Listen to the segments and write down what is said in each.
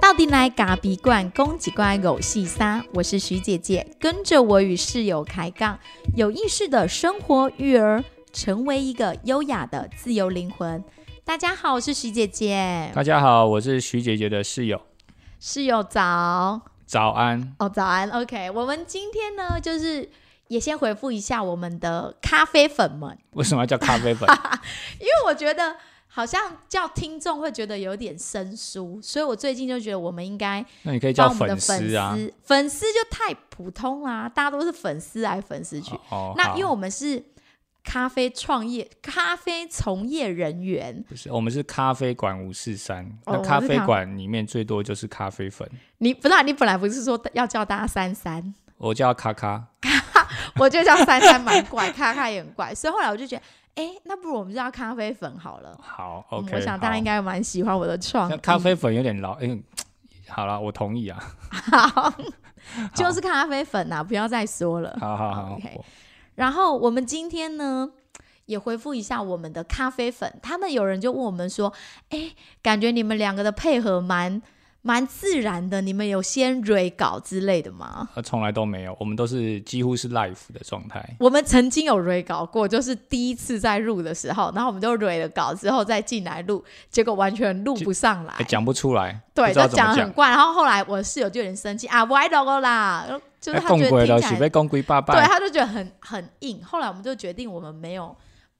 到底来嘎比罐公几罐狗细沙？我是徐姐姐，跟着我与室友开杠，有意识的生活育儿，成为一个优雅的自由灵魂。大家好，我是徐姐姐。大家好，我是徐姐姐的室友。室友早，早安哦，早安。OK，我们今天呢，就是也先回复一下我们的咖啡粉们。为什么要叫咖啡粉？因为我觉得。好像叫听众会觉得有点生疏，所以我最近就觉得我们应该那你可以叫粉丝啊，粉丝就太普通啦，大家都是粉丝来粉丝去。哦那因为我们是咖啡创业、咖啡从业人员，不是我们是咖啡馆五四三，那咖啡馆里面最多就是咖啡粉。你不是你本来不是说要叫大家三三？我叫卡卡，我就叫珊珊蛮怪，卡卡也很怪，所以后来我就觉得。哎，那不如我们叫咖啡粉好了。好，OK。我想大家应该蛮喜欢我的创意。咖啡粉有点老，哎，好了，我同意啊。好，就是咖啡粉呐，不要再说了。好好好，OK。然后我们今天呢，也回复一下我们的咖啡粉，他们有人就问我们说，哎，感觉你们两个的配合蛮。蛮自然的，你们有先 re 稿之类的吗？呃，从来都没有，我们都是几乎是 live 的状态。我们曾经有 re 稿过，就是第一次在录的时候，然后我们就 re 了稿之后再进来录，结果完全录不上来，讲不出来，对，就讲很怪。然后后来我室友就有点生气啊，歪了啦，就是他觉得听起来，对，他就觉得很很硬。后来我们就决定，我们没有。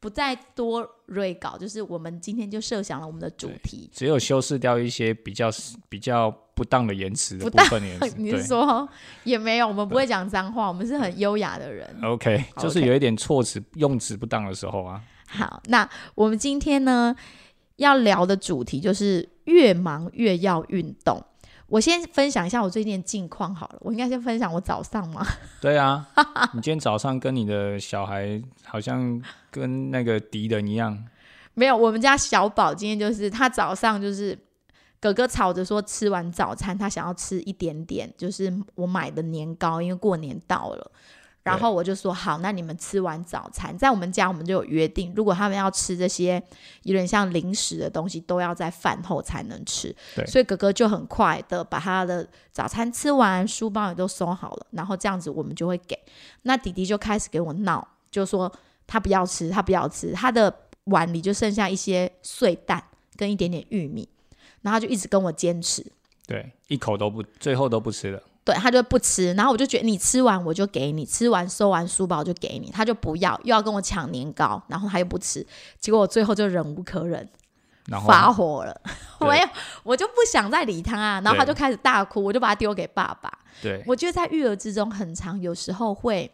不再多锐稿，就是我们今天就设想了我们的主题，只有修饰掉一些比较比较不当的言辞的部分。你是说也没有？我们不会讲脏话，我们是很优雅的人。OK，就是有一点措辞用词不当的时候啊。好，那我们今天呢要聊的主题就是越忙越要运动。我先分享一下我最近的近况好了，我应该先分享我早上吗？对啊，你今天早上跟你的小孩好像跟那个敌人一样。没有，我们家小宝今天就是他早上就是哥哥吵着说吃完早餐他想要吃一点点，就是我买的年糕，因为过年到了。然后我就说好，那你们吃完早餐，在我们家我们就有约定，如果他们要吃这些有点像零食的东西，都要在饭后才能吃。对，所以哥哥就很快的把他的早餐吃完，书包也都收好了，然后这样子我们就会给。那弟弟就开始给我闹，就说他不要吃，他不要吃，他的碗里就剩下一些碎蛋跟一点点玉米，然后就一直跟我坚持，对，一口都不，最后都不吃了。对他就不吃，然后我就觉得你吃完我就给你，吃完收完书包就给你，他就不要，又要跟我抢年糕，然后他又不吃，结果我最后就忍无可忍，发火了，没有，我就不想再理他啊，然后他就开始大哭，我就把他丢给爸爸。对，我觉得在育儿之中很长，有时候会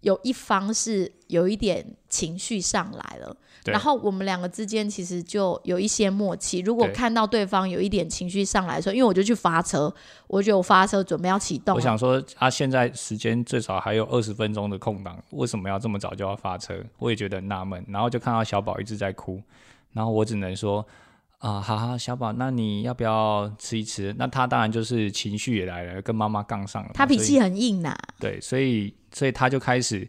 有一方是有一点情绪上来了。然后我们两个之间其实就有一些默契。如果看到对方有一点情绪上来的时候，因为我就去发车，我觉得我发车准备要启动。我想说，啊，现在时间最少还有二十分钟的空档，为什么要这么早就要发车？我也觉得纳闷。然后就看到小宝一直在哭，然后我只能说，啊，好好，小宝，那你要不要吃一吃？那他当然就是情绪也来了，跟妈妈杠上了。他脾气很硬呐。对，所以所以他就开始。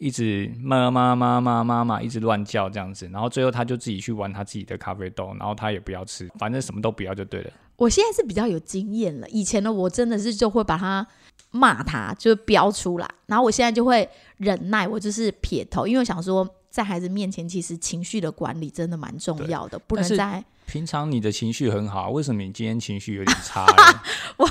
一直妈妈妈妈妈妈一直乱叫这样子，然后最后他就自己去玩他自己的咖啡豆，然后他也不要吃，反正什么都不要就对了。我现在是比较有经验了，以前呢我真的是就会把他骂他，就是飙出来，然后我现在就会忍耐，我就是撇头，因为我想说在孩子面前，其实情绪的管理真的蛮重要的，不能在平常你的情绪很好，为什么你今天情绪有点差？我。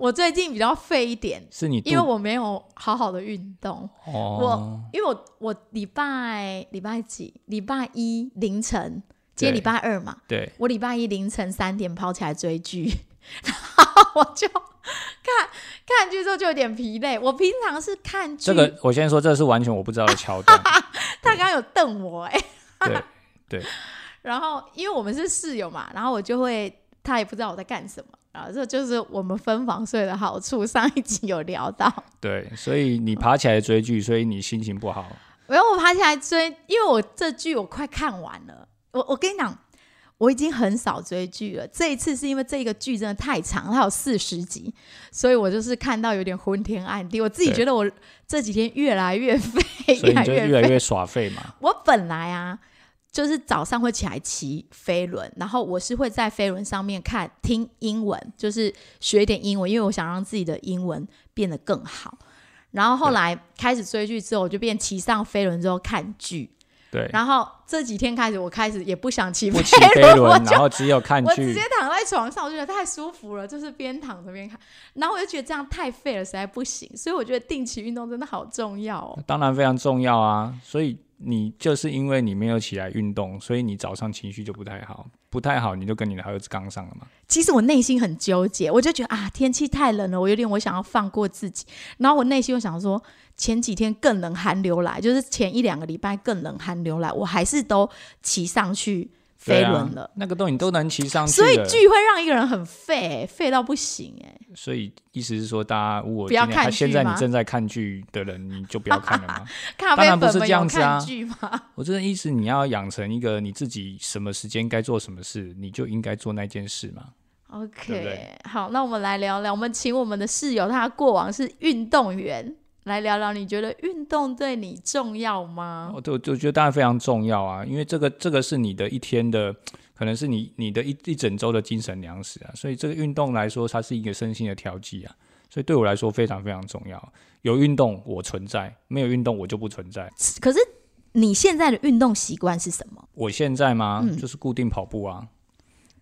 我最近比较废一点，是你因为我没有好好的运动。哦，我因为我我礼拜礼拜几礼拜一凌晨，今天礼拜二嘛，对，我礼拜一凌晨三点跑起来追剧，然后我就 看看剧之后就有点疲累。我平常是看剧，这个我先说，这是完全我不知道的桥段。他刚刚有瞪我，哎，对对。然后因为我们是室友嘛，然后我就会他也不知道我在干什么。然后，这就是我们分房睡的好处。上一集有聊到，对，所以你爬起来追剧，所以你心情不好。没有，我爬起来追，因为我这剧我快看完了。我我跟你讲，我已经很少追剧了。这一次是因为这个剧真的太长，它有四十集，所以我就是看到有点昏天暗地。我自己觉得我这几天越来越废，越来越越来越耍废嘛。我本来啊。就是早上会起来骑飞轮，然后我是会在飞轮上面看听英文，就是学一点英文，因为我想让自己的英文变得更好。然后后来开始追剧之后，我就变骑上飞轮之后看剧。对，然后这几天开始，我开始也不想骑飞轮，我，然后只有看剧。我直接躺在床上，我觉得太舒服了，就是边躺着边看。然后我就觉得这样太废了，实在不行。所以我觉得定期运动真的好重要哦。当然非常重要啊，所以。你就是因为你没有起来运动，所以你早上情绪就不太好，不太好，你就跟你的儿子杠上了嘛。其实我内心很纠结，我就觉得啊，天气太冷了，我有点我想要放过自己。然后我内心又想说，前几天更冷寒流来，就是前一两个礼拜更冷寒流来，我还是都骑上去。飞轮了，那个都你都能骑上去，所以剧会让一个人很废，废到不行哎。所以意思是说，大家如果不要看现在你正在看剧的人，你就不要看了 吗？当然不是这样子啊。我真的意思，你要养成一个你自己什么时间该做什么事，你就应该做那件事嘛。OK，好，那我们来聊聊，我们请我们的室友，他过往是运动员。来聊聊，你觉得运动对你重要吗？我我我觉得当然非常重要啊，因为这个这个是你的一天的，可能是你你的一一整周的精神粮食啊，所以这个运动来说，它是一个身心的调剂啊，所以对我来说非常非常重要。有运动我存在，没有运动我就不存在。可是你现在的运动习惯是什么？我现在吗？就是固定跑步啊，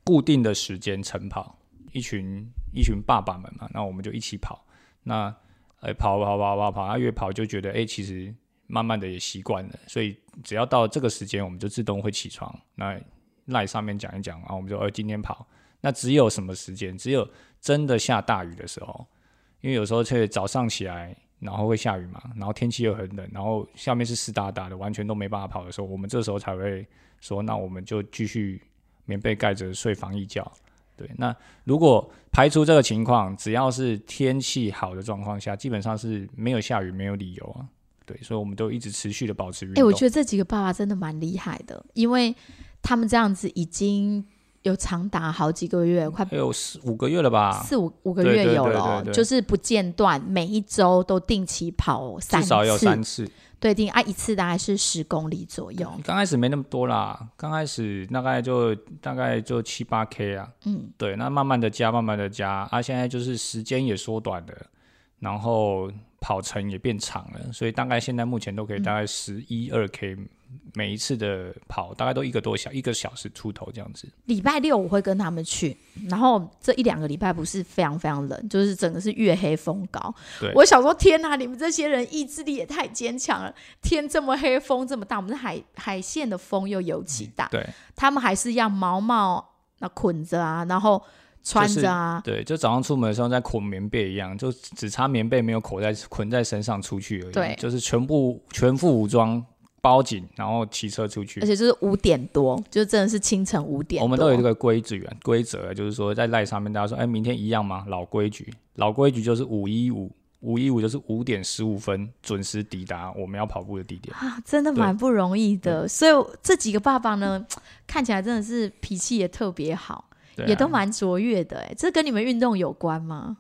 固定的时间晨跑，一群一群爸爸们嘛，那我们就一起跑，那。哎，跑跑跑跑跑，他越跑就觉得哎，其实慢慢的也习惯了，所以只要到这个时间，我们就自动会起床。那赖上面讲一讲啊，我们就呃今天跑。那只有什么时间？只有真的下大雨的时候，因为有时候却早上起来，然后会下雨嘛，然后天气又很冷，然后下面是湿哒哒的，完全都没办法跑的时候，我们这时候才会说，那我们就继续棉被盖着睡防疫觉。对，那如果排除这个情况，只要是天气好的状况下，基本上是没有下雨，没有理由啊。对，所以我们都一直持续的保持运动。哎，我觉得这几个爸爸真的蛮厉害的，因为他们这样子已经有长达好几个月，快有四五个月了吧？四五五个月有了，就是不间断，每一周都定期跑三次，至少有三次。对，定啊一次大概是十公里左右。刚开始没那么多啦，刚开始大概就大概就七八 K 啊。嗯，对，那慢慢的加，慢慢的加，啊，现在就是时间也缩短了，然后跑程也变长了，所以大概现在目前都可以大概十一二 K。每一次的跑大概都一个多小一个小时出头这样子。礼拜六我会跟他们去，然后这一两个礼拜不是非常非常冷，就是整个是月黑风高。我想说天哪，你们这些人意志力也太坚强了！天这么黑，风这么大，我们海海线的风又尤其大。对，他们还是要毛毛那捆着啊，然后穿着啊。对，就早上出门的时候在捆棉被一样，就只差棉被没有捆在捆在身上出去而已。对，就是全部全副武装。包紧，然后骑车出去，而且就是五点多，就真的是清晨五点。我们都有这个规矩规则，就是说在赖上面，大家说，哎，明天一样吗？老规矩，老规矩就是五一五，五一五就是五点十五分准时抵达我们要跑步的地点啊，真的蛮不容易的。所以这几个爸爸呢，看起来真的是脾气也特别好，也都蛮卓越的。哎，这跟你们运动有关吗？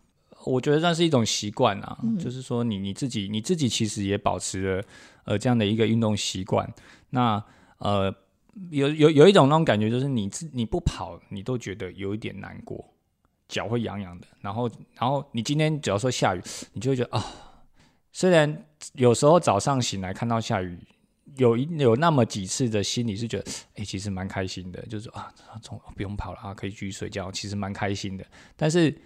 我觉得那是一种习惯啊，就是说你你自己你自己其实也保持了。呃，这样的一个运动习惯，那呃，有有有一种那种感觉，就是你自你不跑，你都觉得有一点难过，脚会痒痒的。然后，然后你今天只要说下雨，你就会觉得啊，虽然有时候早上醒来看到下雨，有一有那么几次的心里是觉得，哎，其实蛮开心的，就是啊，从不用跑了啊，可以继续睡觉，其实蛮开心的。但是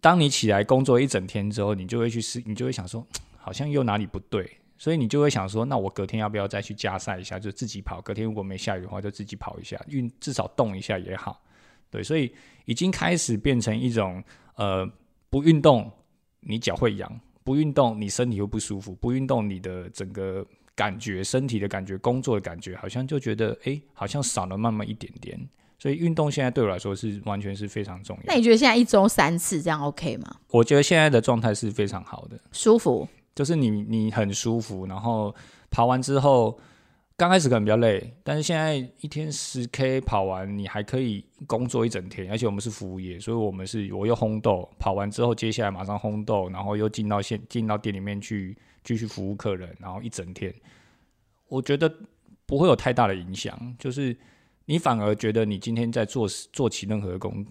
当你起来工作一整天之后，你就会去思，你就会想说，好像又哪里不对。所以你就会想说，那我隔天要不要再去加赛一下，就自己跑？隔天如果没下雨的话，就自己跑一下，运至少动一下也好。对，所以已经开始变成一种，呃，不运动你脚会痒，不运动你身体会不舒服，不运动你的整个感觉、身体的感觉、工作的感觉，好像就觉得，哎，好像少了那么一点点。所以运动现在对我来说是完全是非常重要。那你觉得现在一周三次这样 OK 吗？我觉得现在的状态是非常好的，舒服。就是你你很舒服，然后跑完之后，刚开始可能比较累，但是现在一天十 K 跑完，你还可以工作一整天，而且我们是服务业，所以我们是我又烘豆，跑完之后接下来马上烘豆，然后又进到现进到店里面去继续服务客人，然后一整天，我觉得不会有太大的影响，就是你反而觉得你今天在做做起任何工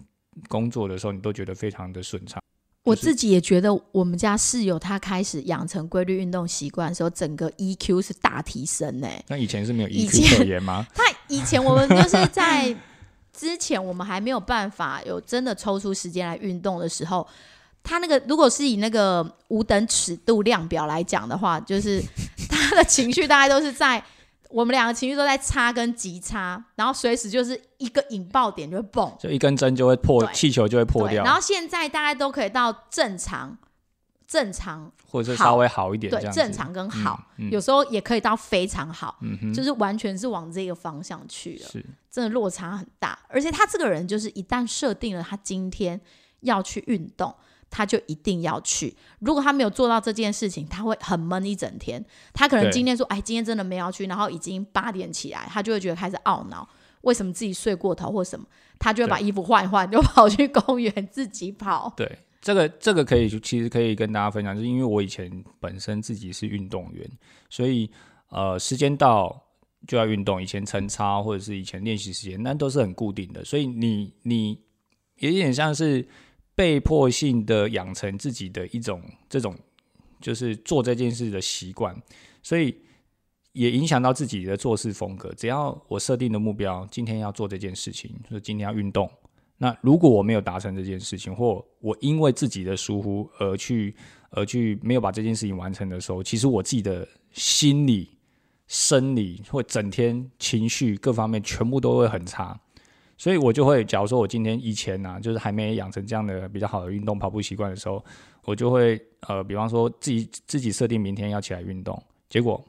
工作的时候，你都觉得非常的顺畅。我自己也觉得，我们家室友他开始养成规律运动习惯的时候，整个 EQ 是大提升呢。那以前是没有 EQ 可言吗？他以前我们就是在之前我们还没有办法有真的抽出时间来运动的时候，他那个如果是以那个五等尺度量表来讲的话，就是他的情绪大概都是在我们两个情绪都在差跟急差，然后随时就是一个引爆点就会蹦。就一根针就会破，对。气球就会破，掉，然后现在大概都可以到正常、正常或者是稍微好一点。对正常跟好，嗯有时候也可以到非常好，就是完全是往这个方向去了，是。真的落差很大。而且他这个人就是一旦设定了他今天要去运动，他就一定要去。如果他没有做到这件事情，他会很闷一整天。他可能今天说：“哎，今天真的没有要去。”然后已经八点起来，他就会觉得开始懊恼，为什么自己睡过头或什么，他就会把衣服换一换，就跑去公园自己跑。对，这个这个可以，其实可以跟大家分享，就是因为我以前本身自己是运动员，所以呃，时间到就要运动。以前晨操或者是以前练习时间，那都是很固定的，所以你你有一点像是被迫性的养成自己的一种这种就是做这件事的习惯，所以也影响到自己的做事风格。只要我设定的目标，今天要做这件事情，就是今天要运动。那如果我没有达成这件事情，或我因为自己的疏忽而去而去没有把这件事情完成的时候，其实我自己的心理、生理或整天情绪各方面全部都会很差。所以我就会，假如说我今天以前呢、就是还没养成这样的比较好的运动跑步习惯的时候，我就会呃，比方说自己自己设定明天要起来运动，结果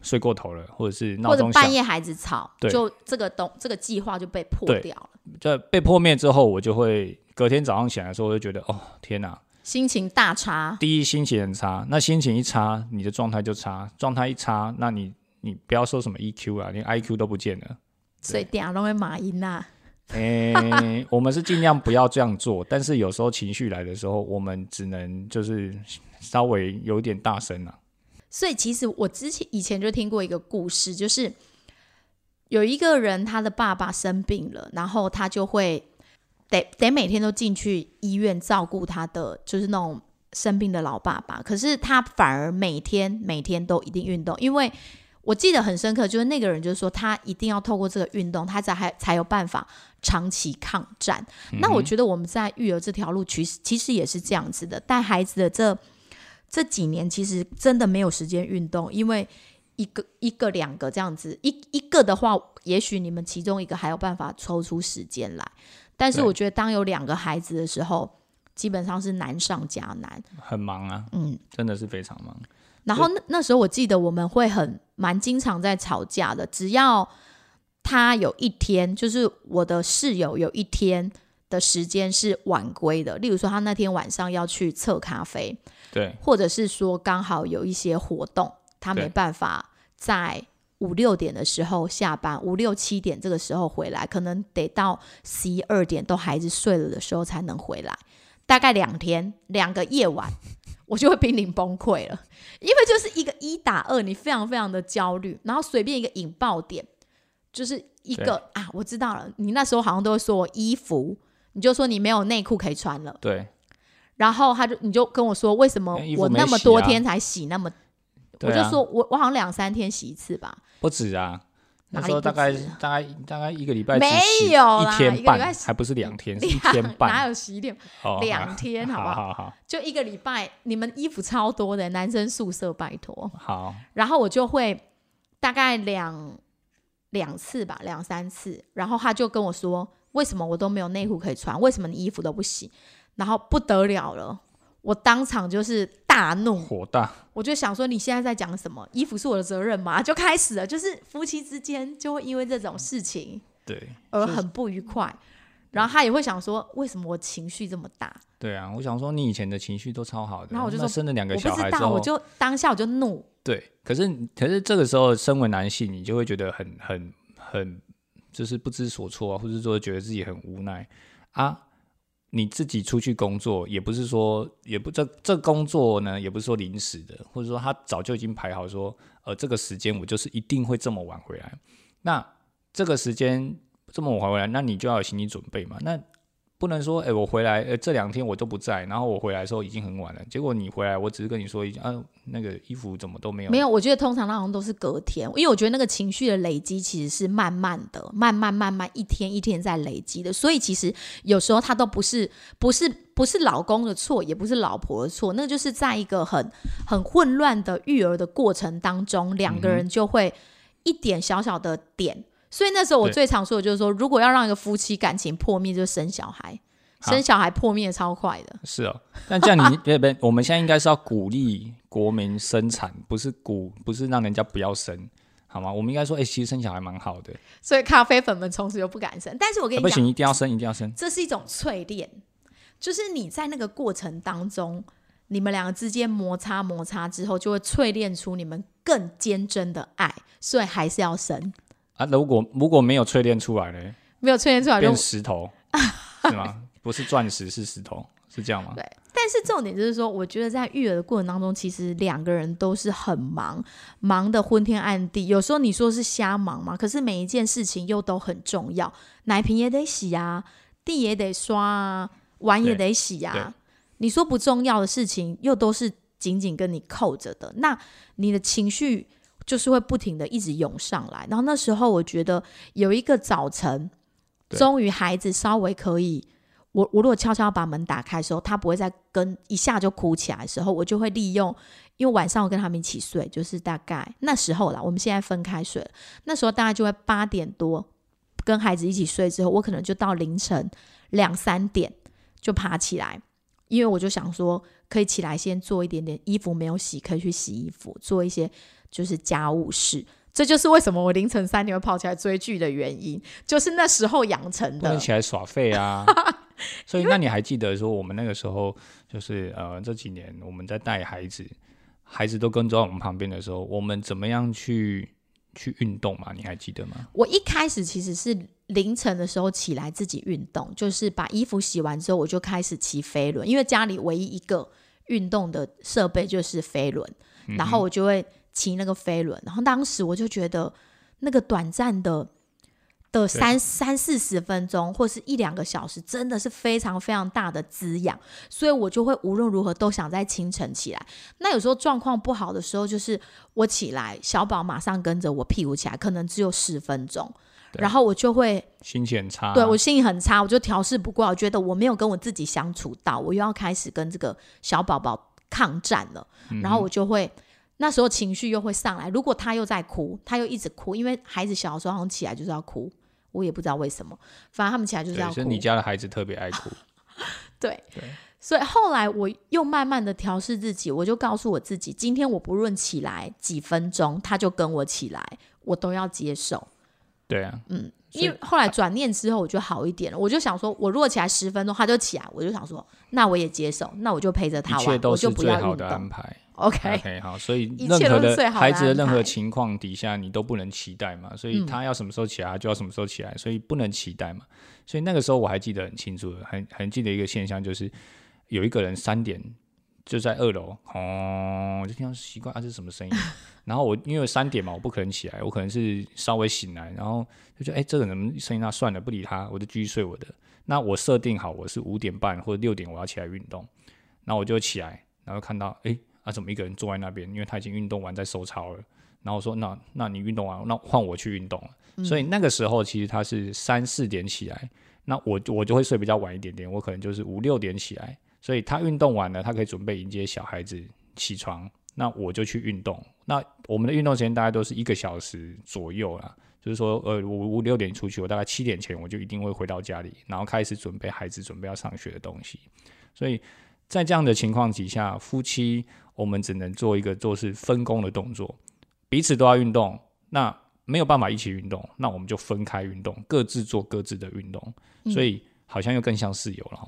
睡过头了，或者是闹或者钟半夜孩子吵，对。就这个东这个计划就被破掉了，这被破灭之后，我就会隔天早上起来的时候，我就觉得哦天哪，心情大差。第一心情很差，那心情一差，你的状态就差，状态一差，那你你不要说什么 EQ 啊，连 IQ 都不见了。所以等下都会马音呐、诶、我们是尽量不要这样做，但是有时候情绪来的时候，我们只能就是稍微有一点大声啊。所以其实我之前以前就听过一个故事，就是有一个人他的爸爸生病了，然后他就会得得每天都进去医院照顾他的，就是那种生病的老爸爸。可是他反而每天每天都一定运动，因为我记得很深刻，就是那个人就是说他一定要透过这个运动，他才还才有办法长期抗战。那我觉得我们在育儿这条路，其实其实也是这样子的，带孩子的这这几年，其实真的没有时间运动，因为一个一个两个这样子，一一个的话，也许你们其中一个还有办法抽出时间来，但是我觉得当有两个孩子的时候，基本上是难上加难。很忙啊，嗯，真的是非常忙。然后那那时候我记得我们会很蛮经常在吵架的，只要他有一天，就是我的室友有一天的时间是晚归的，例如说他那天晚上要去测咖啡，对，或者是说刚好有一些活动，他没办法在五六点的时候下班，五六七点这个时候回来，可能得到十一二点都孩子睡了的时候才能回来，大概两天两个夜晚，我就会濒临崩溃了，因为就是一个一打二，你非常非常的焦虑，然后随便一个引爆点，就是一个啊，我知道了，你那时候好像都会说我衣服，你就说你没有内裤可以穿了。对，然后他就你就跟我说，为什么我那么多天才洗那么？啊我就说我我好像两三天洗一次吧，不止啊。那时候大概大概大概一个礼拜没有啦一天半还不是两天，是一天半。哪有洗一天？哦两天好不好？好好好就一个礼拜，你们衣服超多的，男生宿舍拜托。好，然后我就会大概两两次吧，两三次。然后他就跟我说，为什么我都没有内裤可以穿？为什么你衣服都不洗？然后不得了了，我当场就是大怒，火大。我就想说，你现在在讲什么？衣服是我的责任吗？就开始了，就是夫妻之间就会因为这种事情对而很不愉快。然后他也会想说，为什么我情绪这么大？对啊，我想说你以前的情绪都超好的，然后我就说生了两个小孩之后，我就当下我就怒，对，可是可是这个时候，身为男性，你就会觉得很很很，就是不知所措啊，或者说觉得自己很无奈啊。你自己出去工作，也不是说，也不这这工作呢，也不是说临时的，或者说他早就已经排好说，呃，这个时间我就是一定会这么晚回来。那这个时间这么晚回来，那你就要有心理准备嘛。那不能说，哎，我回来，呃，这两天我都不在，然后我回来的时候已经很晚了。结果你回来，我只是跟你说一句，啊，那个衣服怎么都没有？没有，我觉得通常那好像都是隔天，因为我觉得那个情绪的累积其实是慢慢的，慢慢慢慢一天一天在累积的。所以其实有时候他都不是不是不是老公的错，也不是老婆的错，那就是在一个很很混乱的育儿的过程当中，两个人就会一点小小的点。所以那时候我最常说的就是说，如果要让一个夫妻感情破灭，就生小孩，生小孩破灭超快的。是哦，但这样你别别，我们现在应该是要鼓励国民生产，不是鼓，不是让人家不要生，好吗？我们应该说，哎，其实生小孩蛮好的。所以咖啡粉们从此就不敢生。但是我跟你讲，不行，一定要生，一定要生。这是一种淬炼，就是你在那个过程当中，你们两个之间摩擦摩擦之后，就会淬炼出你们更坚贞的爱，所以还是要生。啊，如果如果没有淬炼出来呢？没有淬炼出来变石头 是吗？不是钻石是石头，是这样吗？对。但是重点就是说，我觉得在育儿的过程当中，其实两个人都是很忙，忙的昏天暗地。有时候你说是瞎忙嘛，可是每一件事情又都很重要，奶瓶也得洗啊，地也得刷啊，碗也得洗啊。你说不重要的事情，又都是紧紧跟你扣着的，那你的情绪。就是会不停的一直涌上来，然后那时候我觉得有一个早晨，终于孩子稍微可以，我我如果悄悄把门打开的时候，他不会再跟一下就哭起来的时候，我就会利用，因为晚上我跟他们一起睡，就是大概那时候啦，我们现在分开睡，那时候大概就会八点多跟孩子一起睡之后，我可能就到凌晨两三点就爬起来，因为我就想说可以起来先做一点点衣服没有洗，可以去洗衣服，做一些。就是家务事，这就是为什么我凌晨三点会跑起来追剧的原因，就是那时候养成的。起来耍废啊！所以，那你还记得说我们那个时候，就是呃这几年我们在带孩子，孩子都跟在我们旁边的时候，我们怎么样去去运动嘛？你还记得吗？我一开始其实是凌晨的时候起来自己运动，就是把衣服洗完之后，我就开始骑飞轮，因为家里唯一一个运动的设备就是飞轮，然后我就会。骑那个飞轮，然后当时我就觉得那个短暂的的三三四十分钟，或是一两个小时，真的是非常非常大的滋养，所以我就会无论如何都想在清晨起来。那有时候状况不好的时候，就是我起来，小宝马上跟着我屁股起来，可能只有十分钟，然后我就会心情很差，对我心情很差，我就调试不过，我觉得我没有跟我自己相处到，我又要开始跟这个小宝宝抗战了，然后我就会。那时候情绪又会上来，如果他又在哭，他又一直哭，因为孩子小的时候好像起来就是要哭，我也不知道为什么，反正他们起来就是要哭。你家的孩子特别爱哭。对，所以后来我又慢慢的调试自己，我就告诉我自己，今天我不论起来几分钟，他就跟我起来，我都要接受。对啊，嗯，因为后来转念之后，我就好一点了。我就想说，我如果起来十分钟，他就起来，我就想说，那我也接受，那我就陪着他玩，我就不要运动。OK，OK，好，所以任何的孩子的任何情况底下，你都不能期待嘛。所以他要什么时候起来，就要什么时候起来，所以不能期待嘛。所以那个时候我还记得很清楚，很很记得一个现象，就是有一个人三点就在二楼，哦，就听到奇怪啊，这是什么声音？然后我因为三点嘛，我不可能起来，我可能是稍微醒来，然后就觉得哎，这个人声音那算了，不理他，我就继续睡我的。那我设定好我是五点半或者六点我要起来运动，那我就起来，然后看到哎。啊，怎么一个人坐在那边？因为他已经运动完在收操了。然后我说：“那那你运动完，那换我去运动了。”所以那个时候其实他是三四点起来，那我我就会睡比较晚一点点，我可能就是五六点起来。所以他运动完了，他可以准备迎接小孩子起床，那我就去运动。那我们的运动时间大概都是一个小时左右啦，就是说，呃，我五六点出去，我大概七点前我就一定会回到家里，然后开始准备孩子准备要上学的东西。所以在这样的情况底下，夫妻。我们只能做一个做是分工的动作，彼此都要运动，那没有办法一起运动，那我们就分开运动，各自做各自的运动，所以好像又更像室友了哈。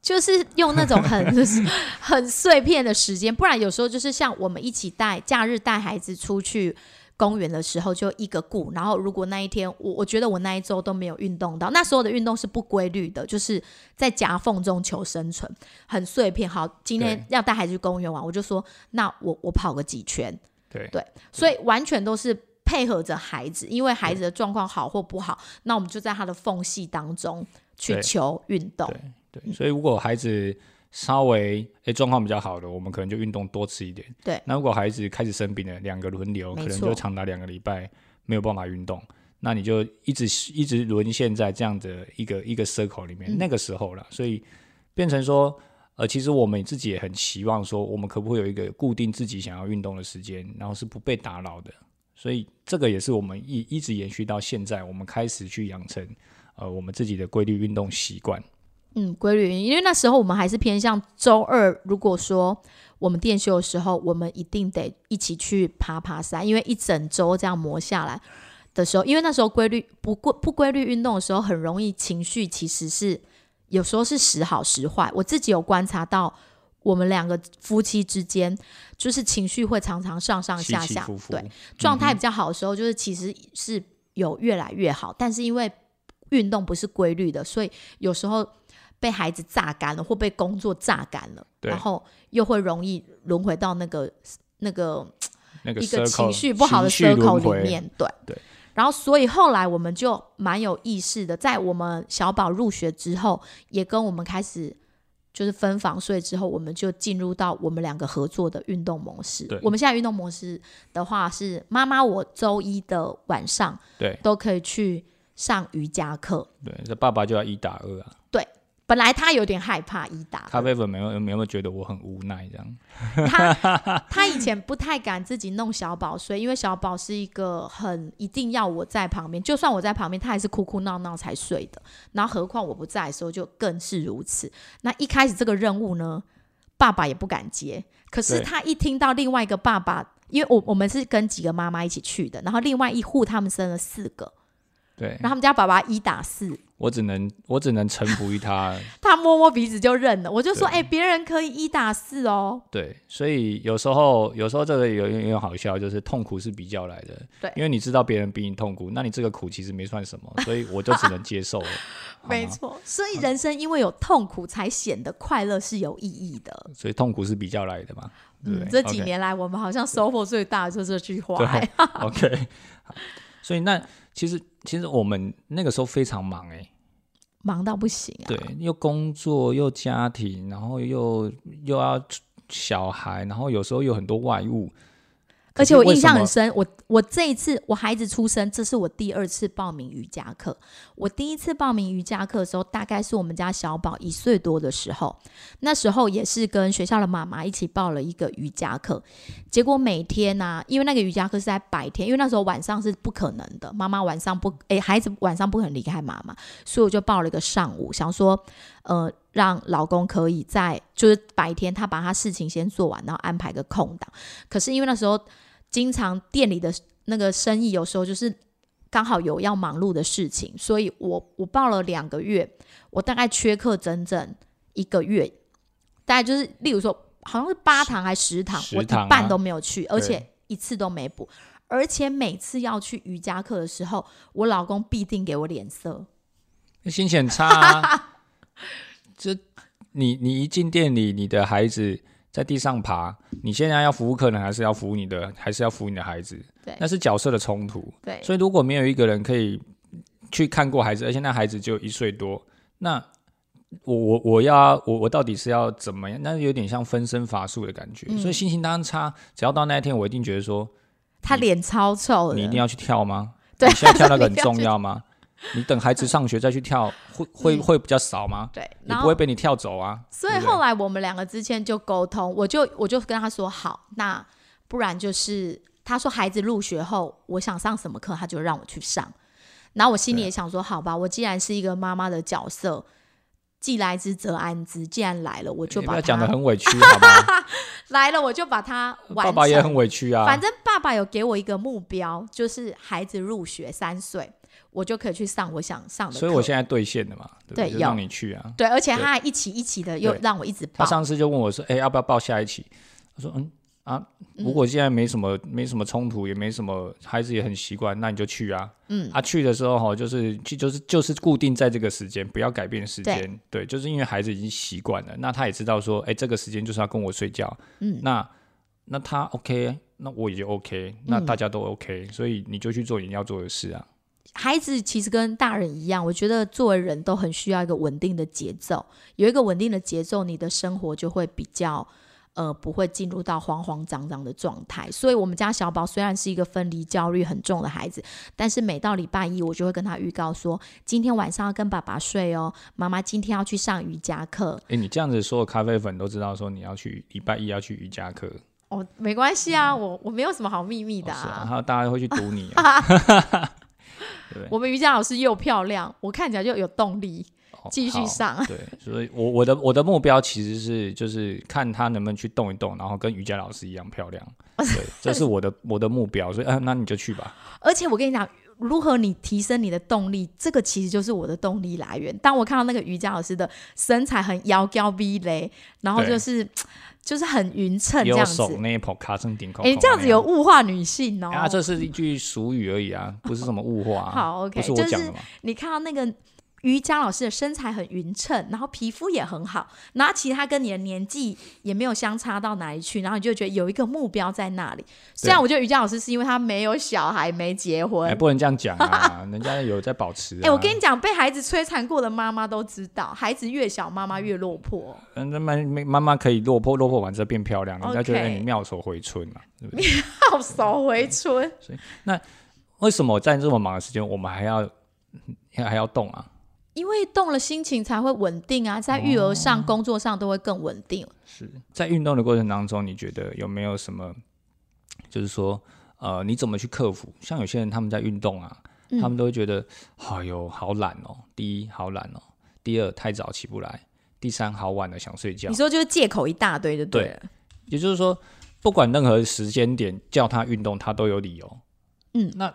就是用那种很 很碎片的时间，不然有时候就是像我们一起带假日带孩子出去公园的时候就一个顾，然后如果那一天我我觉得我那一周都没有运动到，那所有的运动是不规律的，就是在夹缝中求生存，很碎片。好，今天要带孩子去公园玩，我就说那我我跑个几圈，对对，所以完全都是配合着孩子，因为孩子的状况好或不好，那我们就在他的缝隙当中去求运动。对对，所以如果孩子稍微诶状况比较好的，我们可能就运动多吃一点。对那如果孩子开始生病了，两个轮流，可能就长达两个礼拜没有办法运动，那你就一直一直沦陷在这样的一个一个 circle 里面。嗯那个时候了，所以变成说，呃，其实我们自己也很期望说，我们可不可以有一个固定自己想要运动的时间，然后是不被打扰的。所以这个也是我们一一直延续到现在，我们开始去养成呃我们自己的规律运动习惯。嗯，规律，因为那时候我们还是偏向周二。如果说我们店休的时候，我们一定得一起去爬爬山，因为一整周这样磨下来的时候，因为那时候规律不规不规律运动的时候，很容易情绪其实是有时候是时好时坏。我自己有观察到，我们两个夫妻之间就是情绪会常常上上下下，起伏伏，对，状态比较好的时候，就是其实是有越来越好，但是因为运动不是规律的，所以有时候被孩子榨干了，或被工作榨干了，然后又会容易轮回到那个那个那个一个情绪不好的情绪 circle 里面，对对。然后，所以后来我们就蛮有意识的，在我们小宝入学之后，也跟我们开始就是分房睡之后，我们就进入到我们两个合作的运动模式对。我们现在运动模式的话是，妈妈我周一的晚上对都可以去上瑜伽课。对，这爸爸就要一打二啊。本来他有点害怕一打咖啡粉没有有没有觉得我很无奈这样？他 他以前不太敢自己弄小宝睡，因为小宝是一个很一定要我在旁边，就算我在旁边，他还是哭哭闹闹才睡的。然后何况我不在的时候，就更是如此。那一开始这个任务呢，爸爸也不敢接。可是他一听到另外一个爸爸，因为我我们是跟几个妈妈一起去的，然后另外一户他们生了四个，对然后他们家爸爸一打四，我只能我只能臣服于他。他摸摸鼻子就认了。我就说，对哎、别人可以一打四哦。对，所以有时候有时候这个有有点好笑，就是痛苦是比较来的。对因为你知道别人比你痛苦，那你这个苦其实没算什么，所以我就只能接受了。没错，所以人生因为有痛苦，才显得快乐是有意义的。所以痛苦是比较来的嘛。嗯，这几年来，我们好像收获最大的就是这句话、对 哎 OK，好所以那其实其实我们那个时候非常忙哎、忙到不行啊。对，又工作又家庭，然后又又要小孩，然后有时候有很多外务，而且我印象很深，我我这一次我孩子出生，这是我第二次报名瑜伽课。我第一次报名瑜伽课的时候，大概是我们家小宝一岁多的时候，那时候也是跟学校的妈妈一起报了一个瑜伽课。结果每天呢、因为那个瑜伽课是在白天，因为那时候晚上是不可能的，妈妈晚上不，诶，孩子晚上不可能离开妈妈，所以我就报了一个上午，想说，呃，让老公可以在就是白天他把他事情先做完，然后安排个空档。可是因为那时候经常店里的那个生意有时候就是刚好有要忙碌的事情，所以我我报了两个月，我大概缺课整整一个月，大概就是例如说好像是八堂还十堂，我一半都没有去，而且一次都没补。而且每次要去瑜伽课的时候，我老公必定给我脸色。心情很差啊。这你你一进店里，你的孩子在地上爬，你现在要服务客人，还是要服务你的，还是要服务你的孩子？对那是角色的冲突。对，所以如果没有一个人可以去看过孩子，而且那孩子只有一岁多，那我我我要我我到底是要怎么样？那有点像分身乏术的感觉。嗯所以心情当然差。只要到那一天，我一定觉得说，他脸超臭的，你一定要去跳吗？对你现在跳那个很重要吗？你等孩子上学再去跳，会会嗯会比较少吗？对，也不会被你跳走啊。所以后来我们两个之间就沟通，我就我就跟他说好，那不然就是他说孩子入学后，我想上什么课，他就让我去上。然后我心里也想说，好吧，我既然是一个妈妈的角色，既来之则安之，既然来了，我就把你不要讲的很委屈？来了，我就把它完成。爸爸也很委屈啊。反正爸爸有给我一个目标，就是孩子入学三岁，我就可以去上我想上的。所以我现在兑现了嘛，对不对让你去啊。对，而且他还一起一起的又让我一直报。他上次就问我说：“哎、要不要报下一期？”我说：“嗯啊，如果现在没什么没什么冲突，也没什么，孩子也很习惯，那你就去啊。嗯，啊，去的时候哈，就是去就是就是固定在这个时间，不要改变时间。对，就是因为孩子已经习惯了，那他也知道说，哎，这个时间就是要跟我睡觉。嗯，那那他 OK，那我也就 OK，那大家都 OK，所以你就去做你要做的事啊。孩子其实跟大人一样，我觉得作为人都很需要一个稳定的节奏，有一个稳定的节奏，你的生活就会比较。呃，不会进入到慌慌张张的状态，所以我们家小宝虽然是一个分离焦虑很重的孩子，但是每到礼拜一，我就会跟他预告说，今天晚上要跟爸爸睡哦，妈妈今天要去上瑜伽课。哎，你这样子说，咖啡粉都知道说你要去礼拜一要去瑜伽课。哦，没关系啊，我我没有什么好秘密的啊，然后大家会去堵你。对，我们瑜伽老师又漂亮，我看起来就有动力。继续上，对，所以我我的我的目标其实是就是看他能不能去动一动，然后跟瑜伽老师一样漂亮，对，这是我的我的目标，所以啊，那你就去吧。而且我跟你讲，如何你提升你的动力，这个其实就是我的动力来源。当我看到那个瑜伽老师的身材很腰高 V 嘞，然后就是就是很匀称这样子，哎，这样子有物化女性哦。啊，这是一句俗语而已啊，不是什么物化。好，OK，就是你看到那个。瑜伽老师的身材很匀称，然后皮肤也很好，然后其他跟你的年纪也没有相差到哪里去，然后你就觉得有一个目标在那里。虽然我觉得瑜伽老师是因为他没有小孩、没结婚，不能这样讲啊，人家有在保持。哎，我跟你讲，被孩子摧残过的妈妈都知道，孩子越小，妈妈越落魄。嗯，那妈妈妈可以落魄，落魄完之后变漂亮，人家觉得你妙手回春嘛，对不对？妙手回春。所以，那为什么在这么忙的时间，我们还要还要动啊？因为动了，心情才会稳定啊，在育儿上、工作上都会更稳定。是在运动的过程当中，你觉得有没有什么，就是说，呃，你怎么去克服？像有些人他们在运动啊，他们都会觉得，哎呦，好懒哦。第一，好懒哦；第二，太早起不来；第三，好晚了想睡觉。你说就是借口一大堆就对了。也就是说，不管任何时间点叫他运动，他都有理由。嗯，那。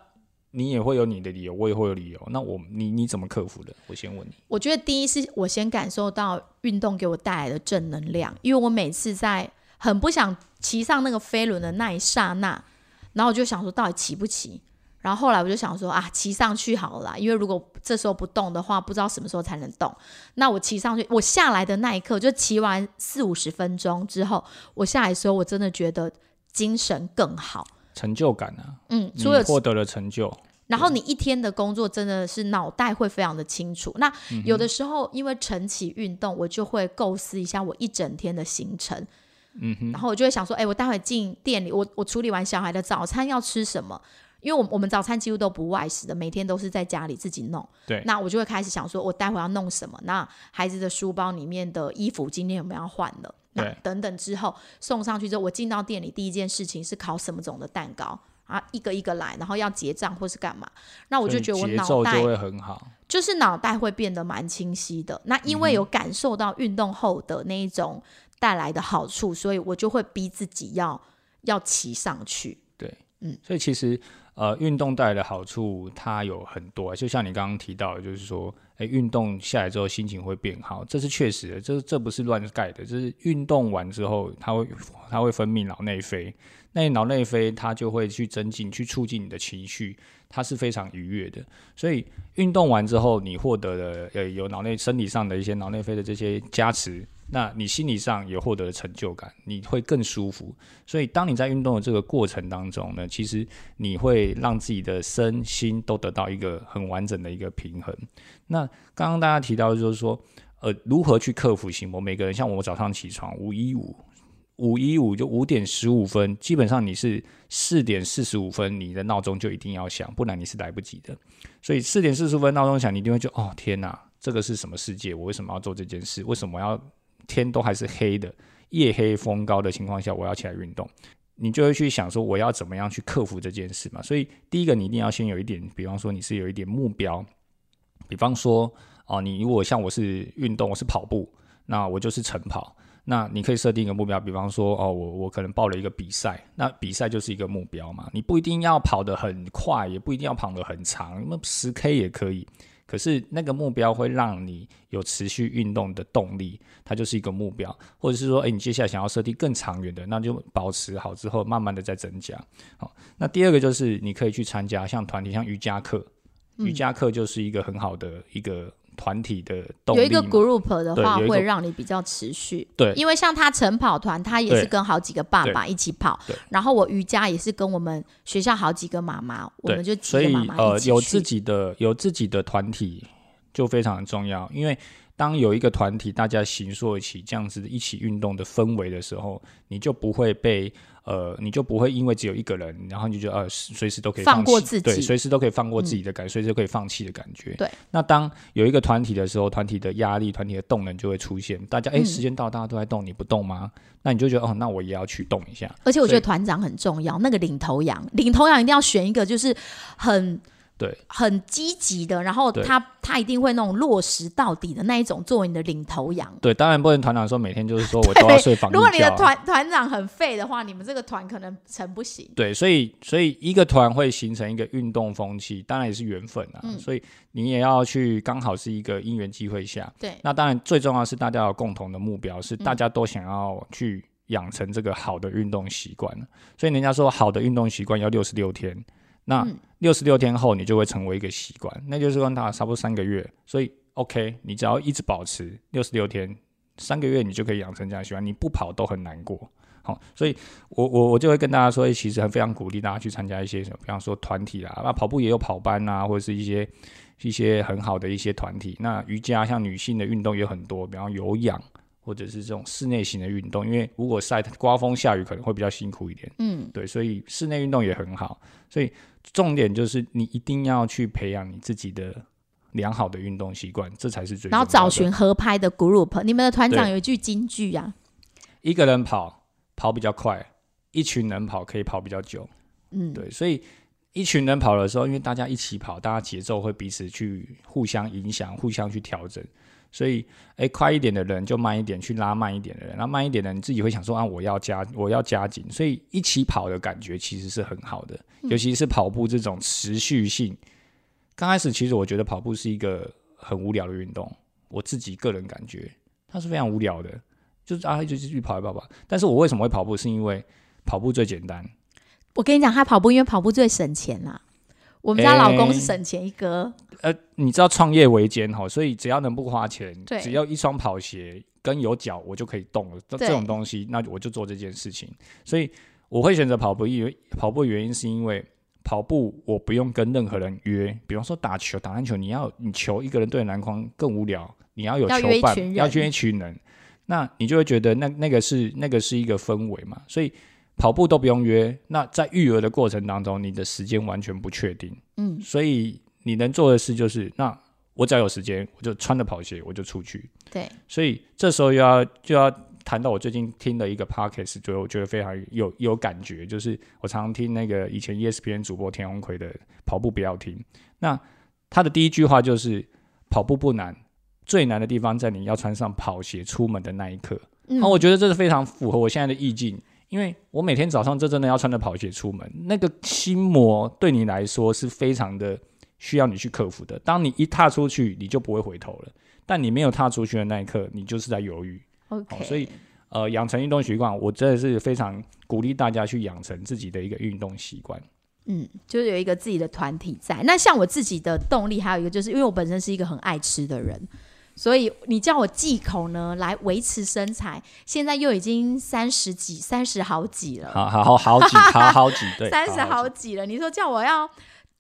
你也会有你的理由，我也会有理由。那我你你怎么克服的？我先问你。我觉得第一是我先感受到运动给我带来的正能量，因为我每次在很不想骑上那个飞轮的那一刹那，然后我就想说到底骑不骑？然后后来我就想说啊，骑上去好了，因为如果这时候不动的话，不知道什么时候才能动。那我骑上去，我下来的那一刻，就骑完四五十分钟之后，我下来的时候，我真的觉得精神更好。成就感啊，嗯，除了获得了成就，然后你一天的工作真的是脑袋会非常的清楚。那有的时候因为晨起运动，我就会构思一下我一整天的行程，嗯哼，然后我就会想说，哎，我待会进店里，我我处理完小孩的早餐要吃什么？因为我我们早餐几乎都不外食的，每天都是在家里自己弄。对，那我就会开始想说，我待会要弄什么？那孩子的书包里面的衣服今天有没有要换的？那等等之后送上去之后，我进到店里第一件事情是烤什么种的蛋糕啊？一个一个来，然后要结账或是干嘛？那我就觉得我脑袋就会很好，就是脑袋会变得蛮清晰的。那因为有感受到运动后的那一种带来的好处，所以我就会逼自己要要骑上去。对，嗯，所以其实呃，运动带来的好处它有很多，就像你刚刚提到的，就是说。哎，运动下来之后心情会变好，这是确实的，这这不是乱盖的。这是运动完之后，它会它会分泌脑内啡，那脑内啡它就会去增进、去促进你的情绪，它是非常愉悦的。所以运动完之后，你获得了呃有脑内生理上的一些脑内啡的这些加持。那你心理上也获得了成就感，你会更舒服。所以，当你在运动的这个过程当中呢，其实你会让自己的身心都得到一个很完整的一个平衡。那刚刚大家提到就是说，呃，如何去克服心魔？每个人像我早上起床五一五五一五就五点十五分，基本上你是四点四十五分，你的闹钟就一定要响，不然你是来不及的。所以四点四十分闹钟响，你一定会就哦天哪，这个是什么世界？我为什么要做这件事？为什么要？天都还是黑的，夜黑风高的情况下，我要起来运动，你就会去想说，我要怎么样去克服这件事嘛？所以第一个，你一定要先有一点，比方说你是有一点目标，比方说哦，你如果像我是运动，我是跑步，那我就是晨跑，那你可以设定一个目标，比方说哦，我我可能报了一个比赛，那比赛就是一个目标嘛，你不一定要跑得很快，也不一定要跑得很长，那十 K 也可以。可是那个目标会让你有持续运动的动力，它就是一个目标，或者是说，诶，你接下来想要设定更长远的，那就保持好之后，慢慢的再增加。好，那第二个就是你可以去参加像团体，像瑜伽课，瑜伽课就是一个很好的一个。团体的动力有一个 group 的话，会让你比较持续。对。因为像他晨跑团，他也是跟好几个爸爸一起跑对，然后我瑜伽也是跟我们学校好几个妈妈，我们就对，所以几个妈妈呃一起去。有自己的有自己的团体就非常重要，因为当有一个团体大家形塑起这样子一起运动的氛围的时候，你就不会被呃，你就不会因为只有一个人，然后你就觉得呃随时都可以放过自己对随时都可以放过自己的感，随时都可以放弃的感觉。对，那当有一个团体的时候，团体的压力、团体的动能就会出现，大家哎、嗯时间到，大家都在动，你不动吗？那你就觉得哦，那我也要去动一下。而且我觉得团长很重要，那个领头羊，领头羊一定要选一个就是很对很积极的，然后他他一定会那种落实到底的那一种作为你的领头羊。对，当然不能团长说每天就是说我 都如果你的团团长很废的话，你们这个团可能成不行。对，所以所以一个团会形成一个运动风气，当然也是缘分啊。嗯所以你也要去，刚好是一个因缘机会下。对，那当然最重要是大家有共同的目标，是嗯大家都想要去养成这个好的运动习惯。所以人家说好的运动习惯要六十六天，那嗯六十六天后你就会成为一个习惯，那就是跟它差不多三个月。所以 OK，你只要一直保持六十六天，三个月你就可以养成这样的习惯，你不跑都很难过。好，所以我我我就会跟大家说，诶其实很非常鼓励大家去参加一些什么，比方说团体啦，那跑步也有跑班啊，或者是一些一些很好的一些团体。那瑜伽像女性的运动也有很多，比方有氧或者是这种室内型的运动，因为如果晒刮风下雨可能会比较辛苦一点，嗯，对，所以室内运动也很好。所以重点就是你一定要去培养你自己的良好的运动习惯，这才是最然后重要的找寻合拍的 group。你们的团长有一句金句啊，一个人跑跑比较快，一群人跑可以跑比较久。嗯，对，所以一群人跑的时候，因为大家一起跑，大家节奏会彼此去互相影响、互相去调整。所以，哎，快一点的人就慢一点，去拉慢一点的人，那慢一点的人你自己会想说啊，我要加，我要加紧。所以一起跑的感觉其实是很好的，尤其是跑步这种持续性。刚开始其实我觉得跑步是一个很无聊的运动，我自己个人感觉它是非常无聊的，就是啊，就继续跑一跑吧。但是我为什么会跑步？是因为跑步最简单，我跟你讲，他跑步因为跑步最省钱啦。我们家老公是省钱一哥，呃，你知道创业维艰哈，所以只要能不花钱，只要一双跑鞋跟有脚，我就可以动了。这对这种东西，那我就做这件事情。所以我会选择跑步，因为跑步的原因是因为跑步我不用跟任何人约，比方说打球、打篮球，你要你球一个人对着篮筐更无聊，你要有要球伴要约一群人，那你就会觉得那那个是那个是一个氛围嘛，所以。跑步都不用约，那在育儿的过程当中，你的时间完全不确定，嗯，所以你能做的事就是，那我只要有时间，我就穿着跑鞋我就出去。对，所以这时候又要就要谈到我最近听的一个 podcast，就我觉得非常有有感觉，就是我常常听那个以前 E ESPN 主播田宏奎的跑步不要停。那他的第一句话就是跑步不难，最难的地方在你要穿上跑鞋出门的那一刻。嗯那、我觉得这是非常符合我现在的意境，因为我每天早上这真的要穿着跑鞋出门，那个心魔对你来说是非常的需要你去克服的。当你一踏出去，你就不会回头了；但你没有踏出去的那一刻，你就是在犹豫。OK，所以呃，养成运动习惯，我真的是非常鼓励大家去养成自己的一个运动习惯。嗯，就是有一个自己的团体在。那像我自己的动力，还有一个就是因为我本身是一个很爱吃的人，所以你叫我忌口呢，来维持身材，现在又已经三十几、三十好几了，好好好好几 好好几对，三十好几几了。你说叫我要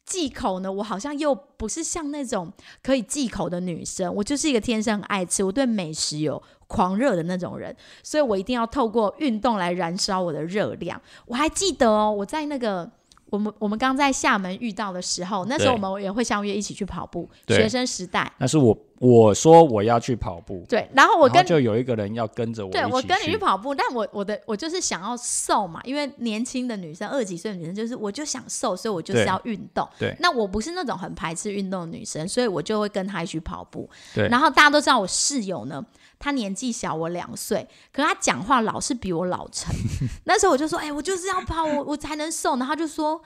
忌口呢，我好像又不是像那种可以忌口的女生，我就是一个天生很爱吃，我对美食有狂热的那种人，所以我一定要透过运动来燃烧我的热量。我还记得哦，我在那个。我们我们刚在厦门遇到的时候，那时候我对们也会相约一起去跑步，对学生时代。那是我我说我要去跑步，对，然后我跟就有一个人要跟着我对我跟你去去跑步，但我我的我就是想要瘦嘛，因为年轻的女生，二十几岁的女生，就是我就想瘦，所以我就是要运动。对那我不是那种很排斥运动的女生，所以我就会跟她一起跑步。对然后大家都知道我室友呢，他年纪小我两岁，可是他讲话老是比我老成。那时候我就说，哎、我就是要跑，我我才能瘦。然后他就说，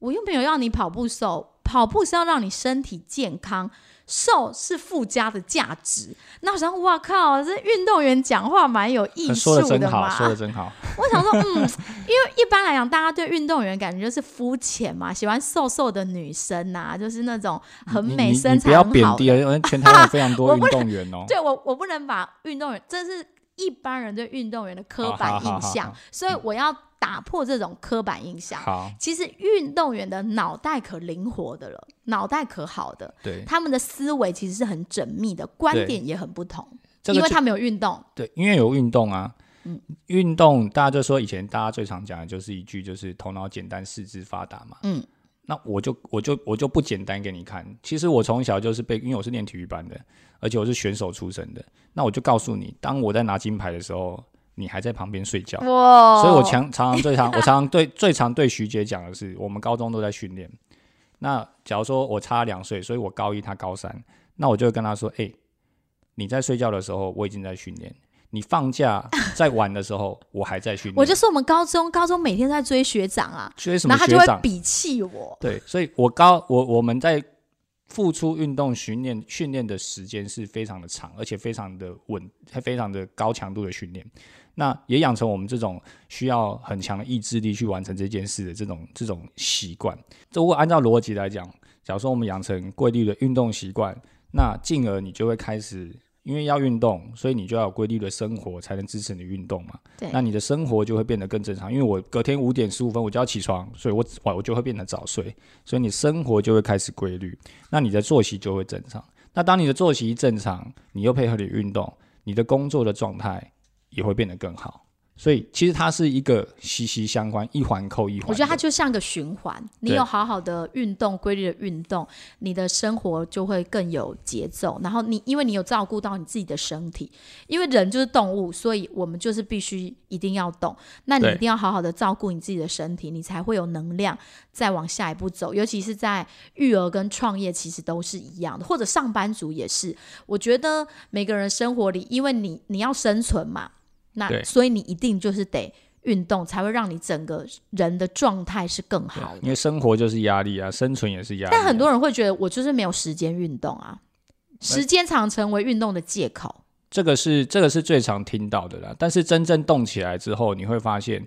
我又没有要你跑步瘦，跑步是要让你身体健康，瘦是附加的价值。那我想，哇靠，这运动员讲话蛮有艺术说的真好，嘛。说的真好。我想说，嗯，因为一般来讲，大家对运动员感觉就是肤浅嘛，喜欢瘦瘦的女生呐，就是那种很美身材不要很好贬低了，因为全台湾有非常多 我不运动员哦。对我，我不能把运动员，这是一般人对运动员的刻板印象，好所以我要打破这种刻板印象。好，其实运动员的脑袋可灵活的了，脑袋可好的，对，他们的思维其实是很缜密的，观点也很不同，这个因为他们有运动。对，因为有运动啊。嗯运动大家就说以前大家最常讲的就是一句，就是头脑简单，四肢发达嘛。嗯，那我就我就我就不简单给你看。其实我从小就是被，因为我是练体育班的，而且我是选手出身的。那我就告诉你，当我在拿金牌的时候，你还在旁边睡觉。哇所以我常常常最常 我常常对最常对徐姐讲的是，我们高中都在训练。那假如说我差两岁，所以我高一，他高三，那我就会跟他说：“哎、你在睡觉的时候，我已经在训练；你放假在玩的时候，我还在训练。”我就说我们高中高中每天在追学长啊，追什然后他就会么学长？比气我。对，所以我高我我们在付出运动训练训练的时间是非常的长，而且非常的稳，还非常的高强度的训练。那也养成我们这种需要很强的意志力去完成这件事的这种这种习惯。如果按照逻辑来讲，假如说我们养成规律的运动习惯，那进而你就会开始。因为要运动，所以你就要有规律的生活，才能支持你运动嘛。对那你的生活就会变得更正常。因为我隔天五点十五分我就要起床，所以我我我就会变得早睡，所以你生活就会开始规律，那你的作息就会正常。那当你的作息正常，你又配合你运动，你的工作的状态也会变得更好。所以其实它是一个息息相关，一环扣一环。我觉得它就像个循环，你有好好的运动、规律的运动，你的生活就会更有节奏。然后你因为你有照顾到你自己的身体，因为人就是动物，所以我们就是必须一定要动。那你一定要好好的照顾你自己的身体，你才会有能量再往下一步走。尤其是在育儿跟创业，其实都是一样的，或者上班族也是。我觉得每个人生活里，因为你你要生存嘛，那所以你一定就是得运动，才会让你整个人的状态是更好的。因为生活就是压力啊，生存也是压力啊、但很多人会觉得我就是没有时间运动啊，时间常成为运动的借口。这个是这个是最常听到的啦。但是真正动起来之后，你会发现，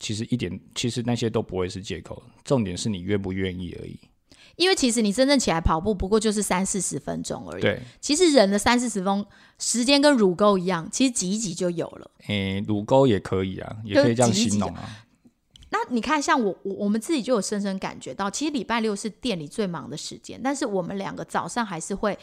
其实一点，其实那些都不会是借口，重点是你愿不愿意而已。因为其实你真正起来跑步，不过就是三四十分钟而已。对，其实人的三四十分钟时间跟乳沟一样，其实挤一挤就有了。诶，乳沟也可以啊，也可以这样形容啊。那你看，像我我我们自己就有深深感觉到，其实礼拜六是店里最忙的时间，但是我们两个早上还是会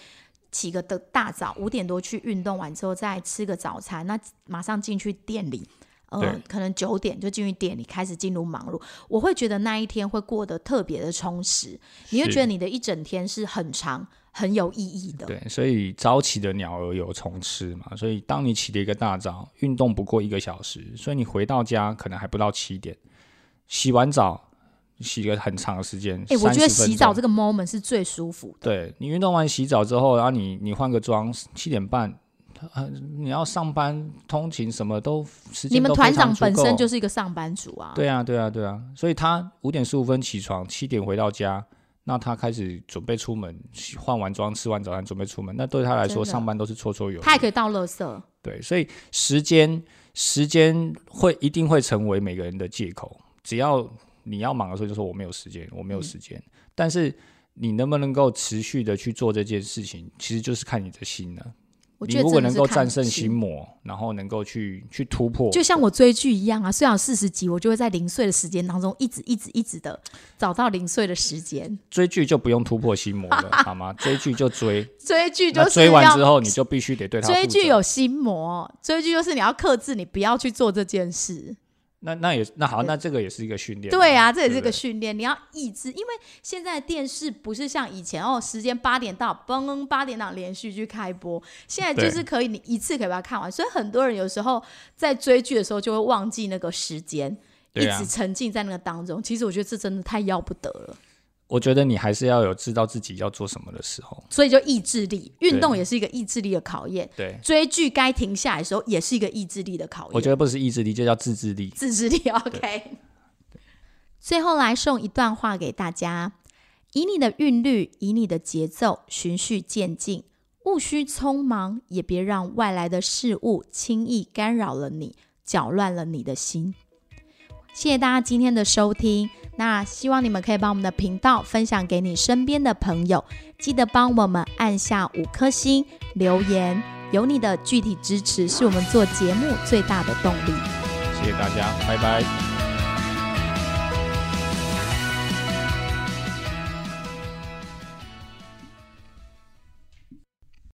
起个的大早，五点多去运动完之后再吃个早餐，那马上进去店里。呃，可能九点就进去店里开始进入忙碌，我会觉得那一天会过得特别的充实，你会觉得你的一整天是很长、很有意义的。对，所以早起的鸟儿有虫吃嘛，所以当你起了一个大早，运动不过一个小时，所以你回到家可能还不到七点，洗完澡洗个很长的时间。哎、我觉得30分钟洗澡这个 moment 是最舒服的。对你运动完洗澡之后，然后你你换个妆，七点半，呃，你要上班通勤什么都时间你们团长本身就是一个上班族啊，对啊对啊对啊，所以他五点十五分起床，七点回到家，那他开始准备出门，换完妆吃完早餐准备出门，那对他来说上班都是绰绰有余。他也可以到垃圾。对，所以时间时间会一定会成为每个人的借口。只要你要忙的时候，就说我没有时间，我没有时间。但是你能不能够持续的去做这件事情，其实就是看你的心了。我觉得你如果能够战胜心心魔，然后能够去去突破，就像我追剧一样啊，虽然四十集，我就会在零碎的时间当中，一直一直一直的找到零碎的时间。追剧就不用突破心魔了，好吗？追剧就追，追剧就是追完之后你就必须得对他追剧有心魔，追剧就是你要克制，你不要去做这件事。那那也那好，那这个也是一个训练。对啊，这也是个对不对训练，你要抑制，因为现在电视不是像以前哦，时间八点到，嘣，八点档连续剧开播，现在就是可以你一次可以把它看完，所以很多人有时候在追剧的时候就会忘记那个时间，一直沉浸在那个当中。其实我觉得这真的太要不得了，我觉得你还是要有知道自己要做什么的时候。所以就意志力，运动也是一个意志力的考验，对，追剧该停下来的时候也是一个意志力的考验。我觉得不是意志力，就叫自制力。自制力 OK。最后来送一段话给大家：以你的韵律，以你的节奏，循序渐进，勿需匆忙，也别让外来的事物轻易干扰了你，搅乱了你的心。谢谢大家今天的收听，那希望你们可以把我们的频道分享给你身边的朋友，记得帮我们按下五颗星留言，有你的具体支持是我们做节目最大的动力。谢谢大家，拜拜。